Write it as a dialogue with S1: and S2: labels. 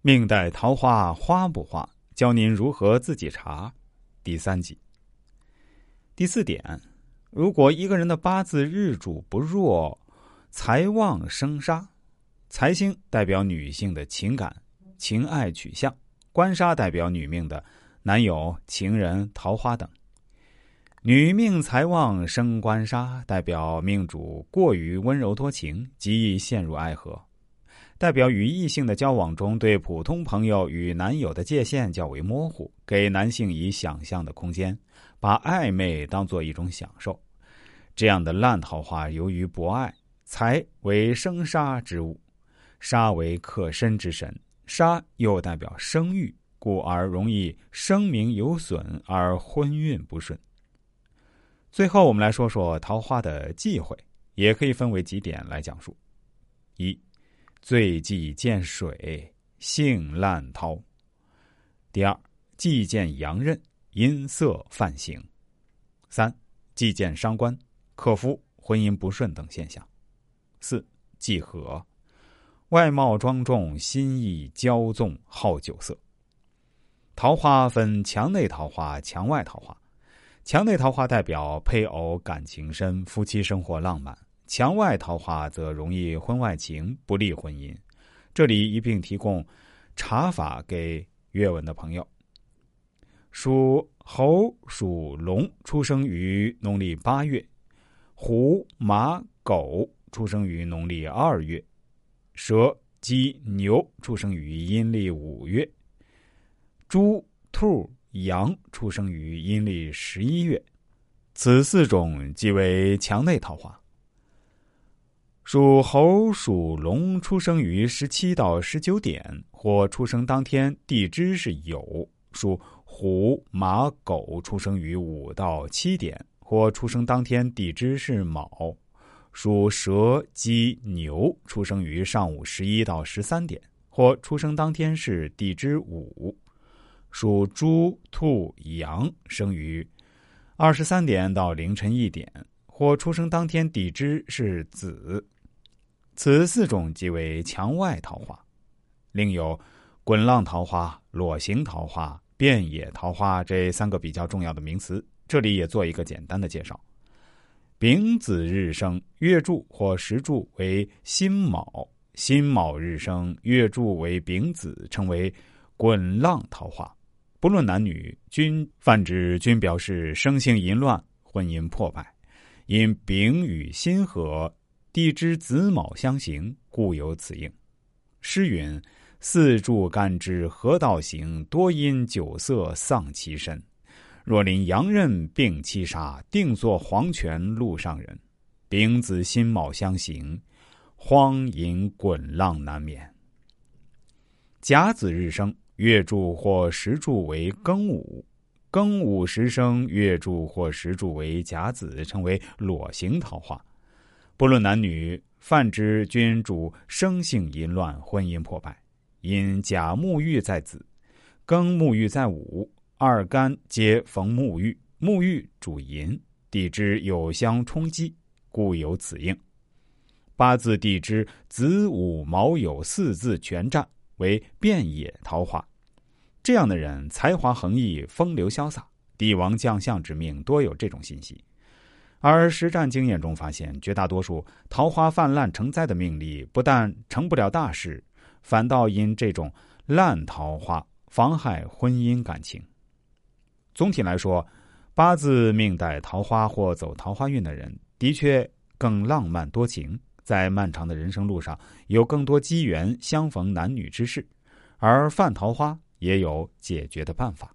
S1: 命带桃花花不花？教您如何自己查。第三集。第四点，如果一个人的八字日主不弱，财旺生杀，财星代表女性的情感、情爱取向，官杀代表女命的男友、情人、桃花等。女命财旺生官杀，代表命主过于温柔多情，极易陷入爱河，代表与异性的交往中，对普通朋友与男友的界限较为模糊，给男性以想象的空间，把暧昧当做一种享受。这样的烂桃花，由于博爱，财为生杀之物，杀为克身之神，杀又代表生育，故而容易声名有损而婚运不顺。最后，我们来说说桃花的忌讳，也可以分为几点来讲述：一、最忌见水，性烂桃；第二，忌见阳刃，阴色泛行；三、忌见伤官，克夫、婚姻不顺等现象；四、忌合，外貌庄重，心意骄纵，好酒色。桃花分墙内桃花、墙外桃花。墙内桃花代表配偶感情深，夫妻生活浪漫；墙外桃花则容易婚外情，不利婚姻。这里一并提供查法给阅文的朋友：属猴、属龙出生于农历八月；虎、马、狗出生于农历二月；蛇、鸡、牛出生于阴历五月；猪、兔。羊出生于阴历十一月，此四种即为墙内桃花。属猴、属龙出生于十七到十九点，或出生当天地支是酉；属虎、马、狗出生于五到七点，或出生当天地支是卯；属蛇、鸡、牛出生于上午十一到十三点，或出生当天是地支午。属猪、兔、羊生于二十三点到凌晨一点，或出生当天地支是子，此四种即为墙外桃花。另有滚浪桃花、裸形桃花、遍野桃花这三个比较重要的名词，这里也做一个简单的介绍。丙子日生，月柱或时柱为辛卯；辛卯日生，月柱为丙子，称为滚浪桃花。不论男女，均泛指均表示生性淫乱，婚姻破败。因丙与辛合，地支子卯相刑，故有此应。诗云：“四柱干支合道行，多因酒色丧其身。若临阳刃并七杀，定作黄泉路上人。丙子辛卯相刑，荒淫滚浪难免。”甲子日生。月柱或时柱为庚午，庚午时生月柱或时柱为甲子，称为裸形桃花。不论男女，泛指君主生性淫乱，婚姻破败。因甲沐浴在子，庚沐浴在午，二干皆逢沐浴，沐浴主淫，地支有相冲击，故有此应。八字地支子午卯酉四字全占。为遍野桃花，这样的人才华横溢，风流潇洒，帝王将相之命多有这种信息。而实战经验中发现，绝大多数桃花泛滥成灾的命例，不但成不了大事，反倒因这种烂桃花妨害婚姻感情。总体来说，八字命带桃花或走桃花运的人，的确更浪漫多情。在漫长的人生路上，有更多机缘相逢男女之事，而犯桃花也有解决的办法。